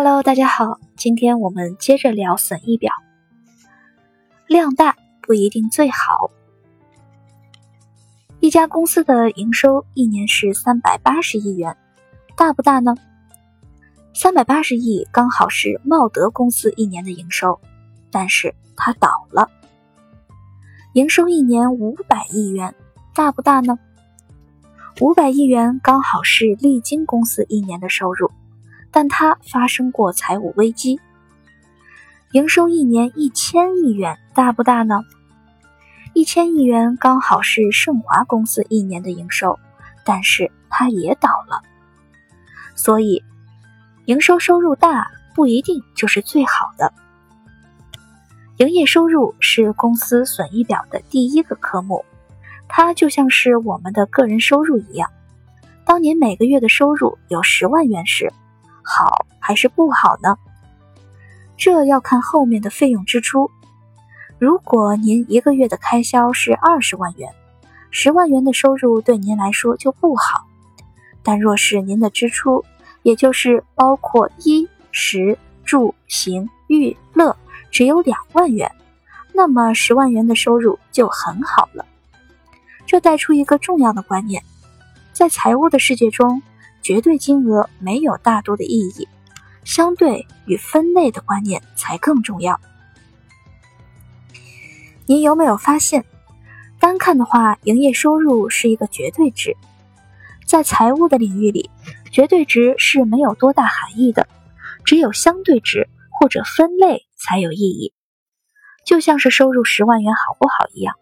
Hello，大家好，今天我们接着聊损益表。量大不一定最好。一家公司的营收一年是三百八十亿元，大不大呢？三百八十亿刚好是茂德公司一年的营收，但是它倒了。营收一年五百亿元，大不大呢？五百亿元刚好是利金公司一年的收入。但它发生过财务危机，营收一年一千亿元，大不大呢？一千亿元刚好是盛华公司一年的营收，但是它也倒了。所以，营收收入大不一定就是最好的。营业收入是公司损益表的第一个科目，它就像是我们的个人收入一样。当您每个月的收入有十万元时，好还是不好呢？这要看后面的费用支出。如果您一个月的开销是二十万元，十万元的收入对您来说就不好。但若是您的支出，也就是包括衣食住行娱乐，只有两万元，那么十万元的收入就很好了。这带出一个重要的观念，在财务的世界中。绝对金额没有大多的意义，相对与分类的观念才更重要。您有没有发现，单看的话，营业收入是一个绝对值，在财务的领域里，绝对值是没有多大含义的，只有相对值或者分类才有意义。就像是收入十万元好不好一样，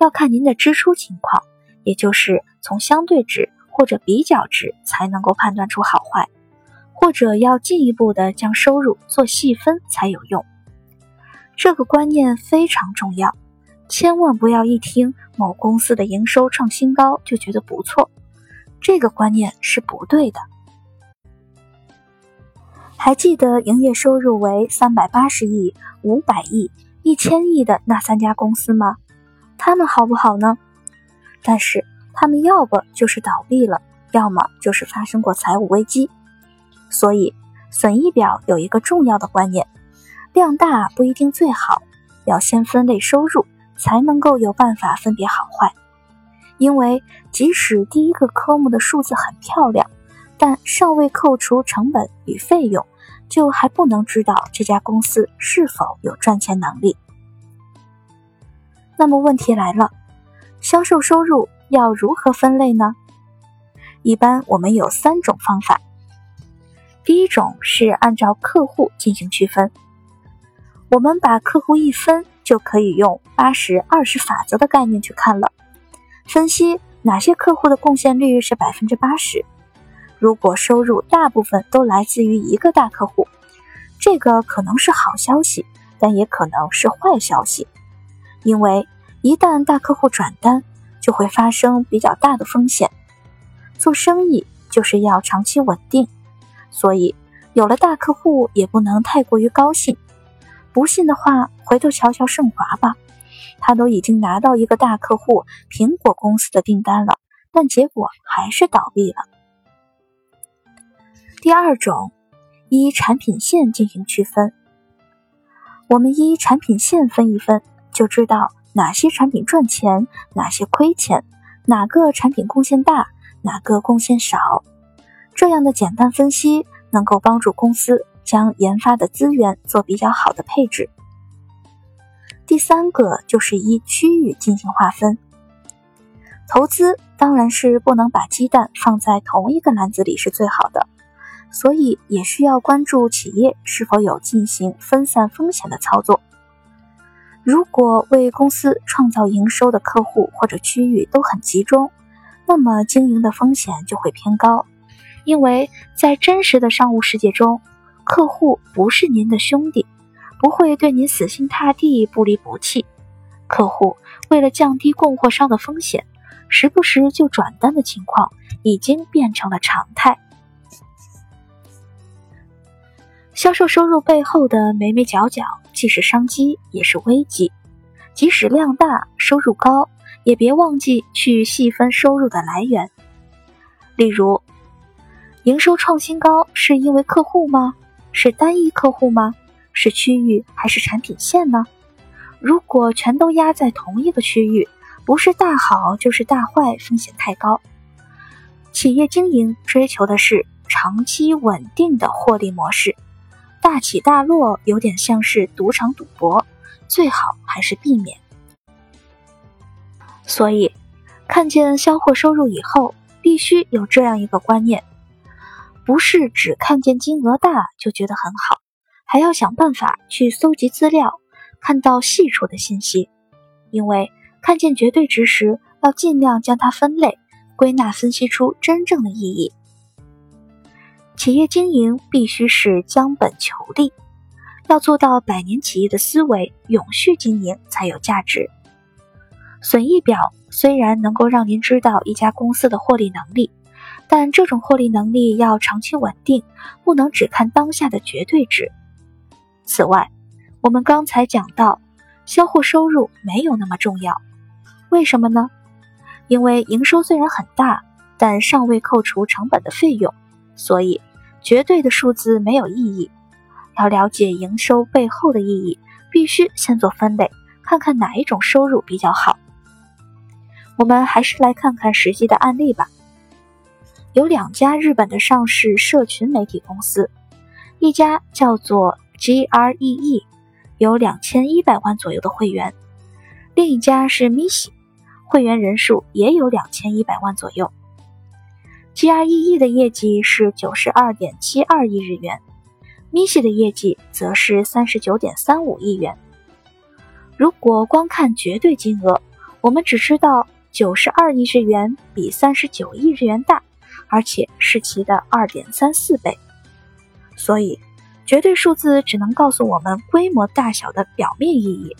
要看您的支出情况，也就是从相对值。或者比较值才能够判断出好坏，或者要进一步的将收入做细分才有用。这个观念非常重要，千万不要一听某公司的营收创新高就觉得不错，这个观念是不对的。还记得营业收入为三百八十亿、五百亿、一千亿的那三家公司吗？他们好不好呢？但是。他们要不就是倒闭了，要么就是发生过财务危机。所以，损益表有一个重要的观念：量大不一定最好，要先分类收入，才能够有办法分别好坏。因为即使第一个科目的数字很漂亮，但尚未扣除成本与费用，就还不能知道这家公司是否有赚钱能力。那么问题来了，销售收入。要如何分类呢？一般我们有三种方法。第一种是按照客户进行区分，我们把客户一分，就可以用八十二十法则的概念去看了，分析哪些客户的贡献率是百分之八十。如果收入大部分都来自于一个大客户，这个可能是好消息，但也可能是坏消息，因为一旦大客户转单。就会发生比较大的风险。做生意就是要长期稳定，所以有了大客户也不能太过于高兴。不信的话，回头瞧瞧盛华吧，他都已经拿到一个大客户苹果公司的订单了，但结果还是倒闭了。第二种，依产品线进行区分，我们依产品线分一分，就知道。哪些产品赚钱，哪些亏钱，哪个产品贡献大，哪个贡献少？这样的简单分析能够帮助公司将研发的资源做比较好的配置。第三个就是依区域进行划分。投资当然是不能把鸡蛋放在同一个篮子里是最好的，所以也需要关注企业是否有进行分散风险的操作。如果为公司创造营收的客户或者区域都很集中，那么经营的风险就会偏高。因为在真实的商务世界中，客户不是您的兄弟，不会对您死心塌地、不离不弃。客户为了降低供货商的风险，时不时就转单的情况已经变成了常态。销售收入背后的眉眉角角，既是商机，也是危机。即使量大、收入高，也别忘记去细分收入的来源。例如，营收创新高是因为客户吗？是单一客户吗？是区域还是产品线呢？如果全都压在同一个区域，不是大好就是大坏，风险太高。企业经营追求的是长期稳定的获利模式，大起大落有点像是赌场赌博，最好还是避免。所以，看见销货收入以后，必须有这样一个观念：不是只看见金额大就觉得很好，还要想办法去搜集资料，看到细处的信息。因为看见绝对值时，要尽量将它分类、归纳、分析出真正的意义。企业经营必须是将本求利，要做到百年企业的思维，永续经营才有价值。损益表虽然能够让您知道一家公司的获利能力，但这种获利能力要长期稳定，不能只看当下的绝对值。此外，我们刚才讲到，销货收入没有那么重要，为什么呢？因为营收虽然很大，但尚未扣除成本的费用，所以绝对的数字没有意义。要了解营收背后的意义，必须先做分类，看看哪一种收入比较好。我们还是来看看实际的案例吧。有两家日本的上市社群媒体公司，一家叫做 GREE，有两千一百万左右的会员；另一家是 MISI，会员人数也有两千一百万左右。GREE 的业绩是九十二点七二亿日元，MISI 的业绩则是三十九点三五亿元。如果光看绝对金额，我们只知道。九十二亿日元比三十九亿日元大，而且是其的二点三四倍。所以，绝对数字只能告诉我们规模大小的表面意义。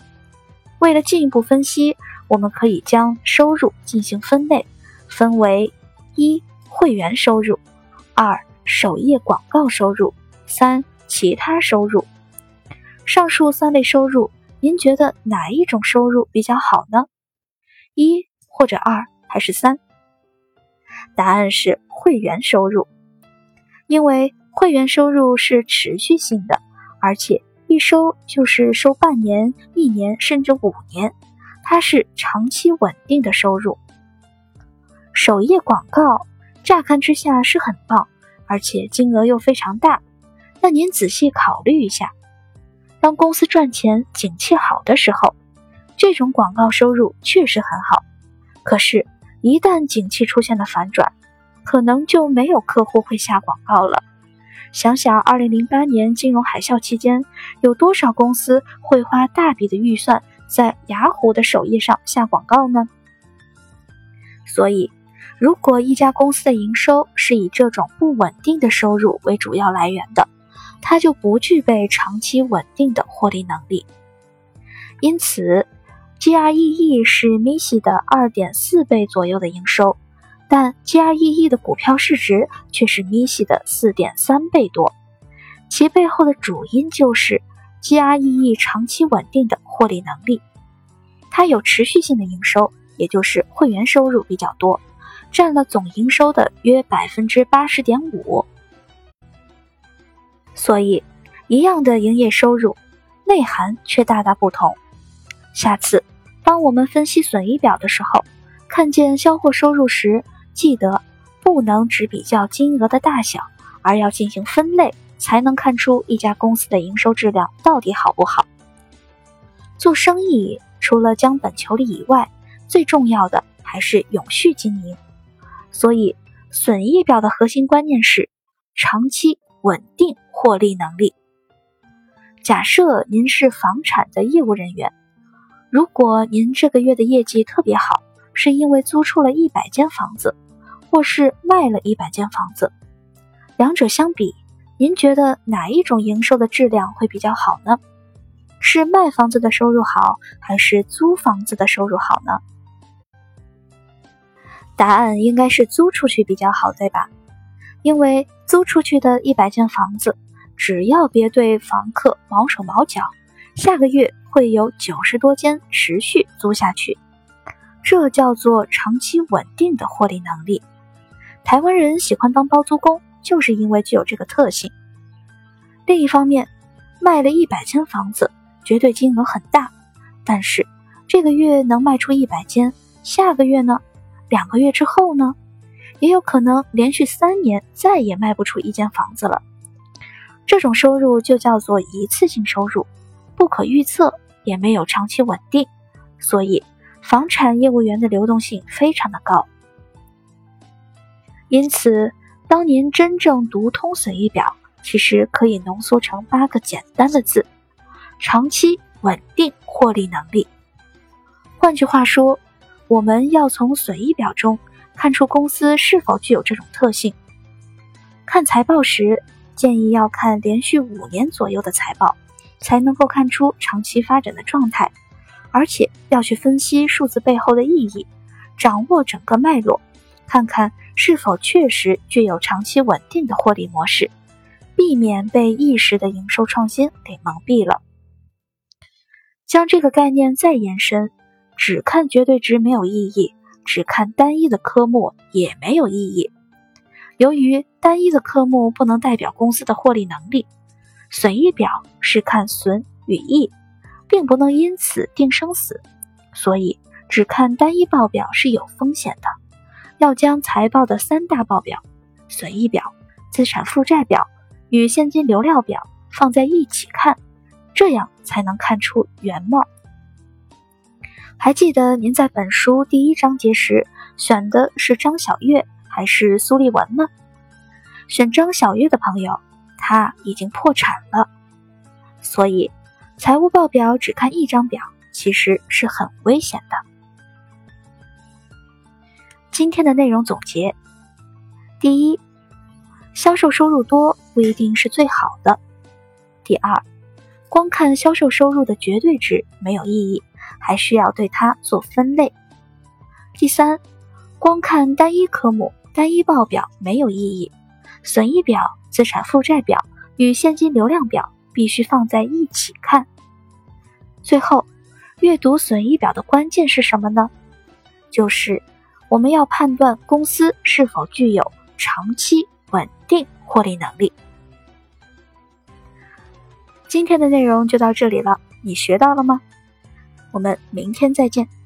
为了进一步分析，我们可以将收入进行分类，分为一会员收入、二首页广告收入、三其他收入。上述三类收入，您觉得哪一种收入比较好呢？一。或者二还是三？答案是会员收入，因为会员收入是持续性的，而且一收就是收半年、一年甚至五年，它是长期稳定的收入。首页广告乍看之下是很棒，而且金额又非常大，那您仔细考虑一下，当公司赚钱、景气好的时候，这种广告收入确实很好。可是，一旦景气出现了反转，可能就没有客户会下广告了。想想二零零八年金融海啸期间，有多少公司会花大笔的预算在雅虎的首页上下广告呢？所以，如果一家公司的营收是以这种不稳定的收入为主要来源的，它就不具备长期稳定的获利能力。因此。GREE 是 MISI 的二点四倍左右的营收，但 GREE 的股票市值却是 MISI 的四点三倍多。其背后的主因就是 GREE 长期稳定的获利能力，它有持续性的营收，也就是会员收入比较多，占了总营收的约百分之八十点五。所以，一样的营业收入，内涵却大大不同。下次，当我们分析损益表的时候，看见销货收入时，记得不能只比较金额的大小，而要进行分类，才能看出一家公司的营收质量到底好不好。做生意除了将本求利以外，最重要的还是永续经营。所以，损益表的核心观念是长期稳定获利能力。假设您是房产的业务人员。如果您这个月的业绩特别好，是因为租出了一百间房子，或是卖了一百间房子，两者相比，您觉得哪一种营收的质量会比较好呢？是卖房子的收入好，还是租房子的收入好呢？答案应该是租出去比较好，对吧？因为租出去的一百间房子，只要别对房客毛手毛脚，下个月。会有九十多间持续租下去，这叫做长期稳定的获利能力。台湾人喜欢当包租公，就是因为具有这个特性。另一方面，卖了一百间房子，绝对金额很大，但是这个月能卖出一百间，下个月呢？两个月之后呢？也有可能连续三年再也卖不出一间房子了。这种收入就叫做一次性收入，不可预测，也没有长期稳定，所以房产业务员的流动性非常的高。因此，当您真正读通损益表。其实可以浓缩成八个简单的字：长期稳定获利能力。换句话说，我们要从损益表中看出公司是否具有这种特性。看财报时，建议要看连续五年左右的财报，才能够看出长期发展的状态，而且要去分析数字背后的意义，掌握整个脉络，看看是否确实具有长期稳定的获利模式。避免被一时的营收创新给蒙蔽了。将这个概念再延伸，只看绝对值没有意义，只看单一的科目也没有意义。由于单一的科目不能代表公司的获利能力，损益表是看损与益，并不能因此定生死，所以只看单一报表是有风险的。要将财报的三大报表——损益表、资产负债表。与现金流量表放在一起看，这样才能看出原貌。还记得您在本书第一章节时选的是张小月还是苏立文吗？选张小月的朋友，他已经破产了，所以财务报表只看一张表，其实是很危险的。今天的内容总结：第一。销售收入多不一定是最好的。第二，光看销售收入的绝对值没有意义，还需要对它做分类。第三，光看单一科目、单一报表没有意义，损益表、资产负债表与现金流量表必须放在一起看。最后，阅读损益表的关键是什么呢？就是我们要判断公司是否具有长期。稳定获利能力。今天的内容就到这里了，你学到了吗？我们明天再见。